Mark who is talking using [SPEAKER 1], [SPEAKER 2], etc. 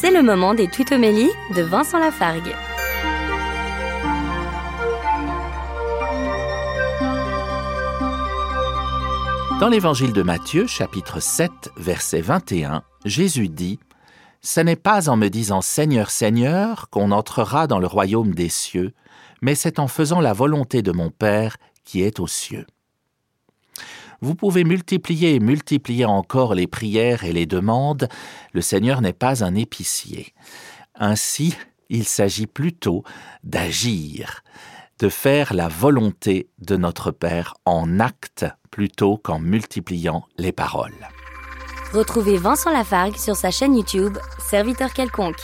[SPEAKER 1] C'est le moment des tutomélies de Vincent Lafargue.
[SPEAKER 2] Dans l'évangile de Matthieu, chapitre 7, verset 21, Jésus dit Ce n'est pas en me disant Seigneur, Seigneur qu'on entrera dans le royaume des cieux, mais c'est en faisant la volonté de mon Père qui est aux cieux. Vous pouvez multiplier et multiplier encore les prières et les demandes, le Seigneur n'est pas un épicier. Ainsi, il s'agit plutôt d'agir, de faire la volonté de notre Père en acte plutôt qu'en multipliant les paroles.
[SPEAKER 1] Retrouvez Vincent Lafargue sur sa chaîne YouTube, Serviteur quelconque.